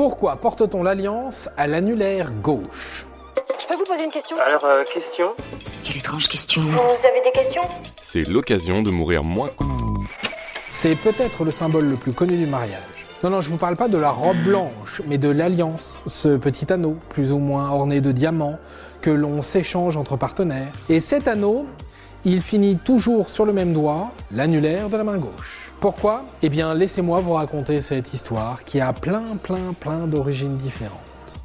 Pourquoi porte-t-on l'alliance à l'annulaire gauche Je peux vous poser une question Alors, euh, question Quelle étrange question. Vous avez des questions C'est l'occasion de mourir moins. C'est peut-être le symbole le plus connu du mariage. Non, non, je vous parle pas de la robe blanche, mais de l'alliance, ce petit anneau, plus ou moins orné de diamants, que l'on s'échange entre partenaires. Et cet anneau, il finit toujours sur le même doigt, l'annulaire de la main gauche. Pourquoi? Eh bien, laissez-moi vous raconter cette histoire qui a plein, plein, plein d'origines différentes.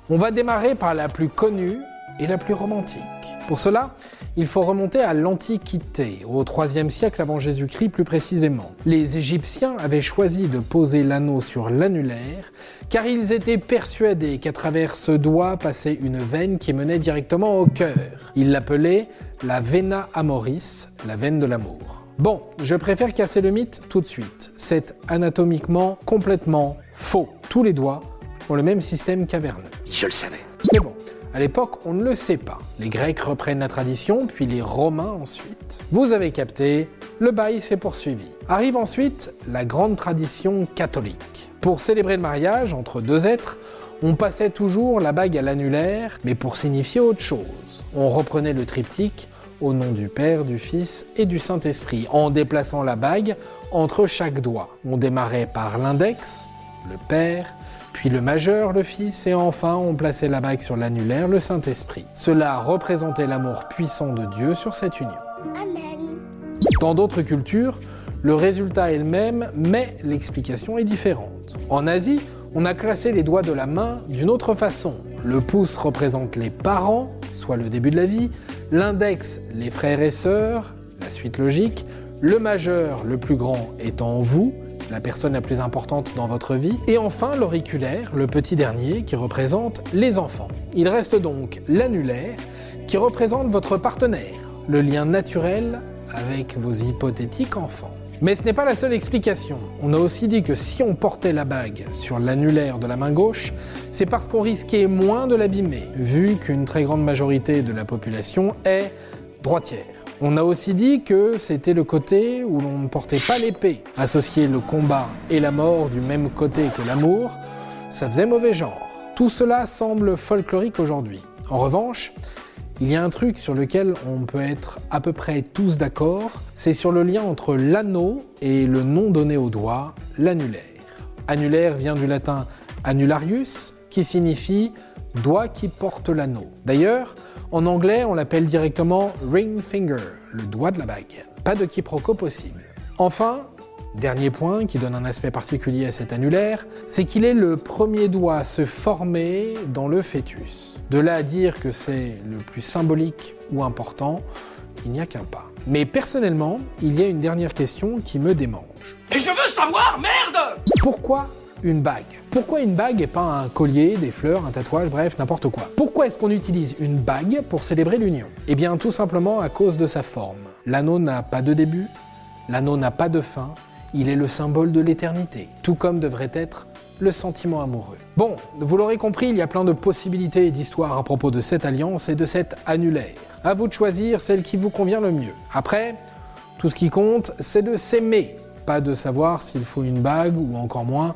On va démarrer par la plus connue et la plus romantique. Pour cela, il faut remonter à l'Antiquité, au IIIe siècle avant Jésus-Christ plus précisément. Les Égyptiens avaient choisi de poser l'anneau sur l'annulaire car ils étaient persuadés qu'à travers ce doigt passait une veine qui menait directement au cœur. Ils l'appelaient la vena amoris, la veine de l'amour. Bon, je préfère casser le mythe tout de suite. C'est anatomiquement complètement faux. Tous les doigts ont le même système caverneux. Je le savais. C'est bon. À l'époque, on ne le sait pas. Les Grecs reprennent la tradition, puis les Romains ensuite. Vous avez capté, le bail s'est poursuivi. Arrive ensuite la grande tradition catholique. Pour célébrer le mariage entre deux êtres, on passait toujours la bague à l'annulaire, mais pour signifier autre chose. On reprenait le triptyque au nom du Père, du Fils et du Saint-Esprit, en déplaçant la bague entre chaque doigt. On démarrait par l'index, le Père, puis le majeur, le Fils, et enfin on plaçait la bague sur l'annulaire, le Saint-Esprit. Cela représentait l'amour puissant de Dieu sur cette union. Dans d'autres cultures, le résultat est le même, mais l'explication est différente. En Asie, on a classé les doigts de la main d'une autre façon. Le pouce représente les parents, soit le début de la vie, l'index les frères et sœurs, la suite logique, le majeur, le plus grand, étant vous, la personne la plus importante dans votre vie, et enfin l'auriculaire, le petit dernier, qui représente les enfants. Il reste donc l'annulaire, qui représente votre partenaire, le lien naturel avec vos hypothétiques enfants. Mais ce n'est pas la seule explication. On a aussi dit que si on portait la bague sur l'annulaire de la main gauche, c'est parce qu'on risquait moins de l'abîmer, vu qu'une très grande majorité de la population est On a aussi dit que c'était le côté où l'on ne portait pas l'épée. Associer le combat et la mort du même côté que l'amour, ça faisait mauvais genre. Tout cela semble folklorique aujourd'hui. En revanche, il y a un truc sur lequel on peut être à peu près tous d'accord, c'est sur le lien entre l'anneau et le nom donné au doigt, l'annulaire. Annulaire vient du latin annularius, qui signifie doigt qui porte l'anneau. D'ailleurs, en anglais, on l'appelle directement ring finger, le doigt de la bague. Pas de quiproquo possible. Enfin, dernier point qui donne un aspect particulier à cet annulaire, c'est qu'il est le premier doigt à se former dans le fœtus. De là à dire que c'est le plus symbolique ou important, il n'y a qu'un pas. Mais personnellement, il y a une dernière question qui me démange. Et je veux savoir, merde Pourquoi une bague Pourquoi une bague et pas un collier, des fleurs, un tatouage, bref, n'importe quoi? Pourquoi est-ce qu'on utilise une bague pour célébrer l'union? Eh bien, tout simplement à cause de sa forme. L'anneau n'a pas de début, l'anneau n'a pas de fin, il est le symbole de l'éternité, tout comme devrait être le sentiment amoureux. Bon, vous l'aurez compris, il y a plein de possibilités et d'histoires à propos de cette alliance et de cet annulaire. À vous de choisir celle qui vous convient le mieux. Après, tout ce qui compte, c'est de s'aimer, pas de savoir s'il faut une bague ou encore moins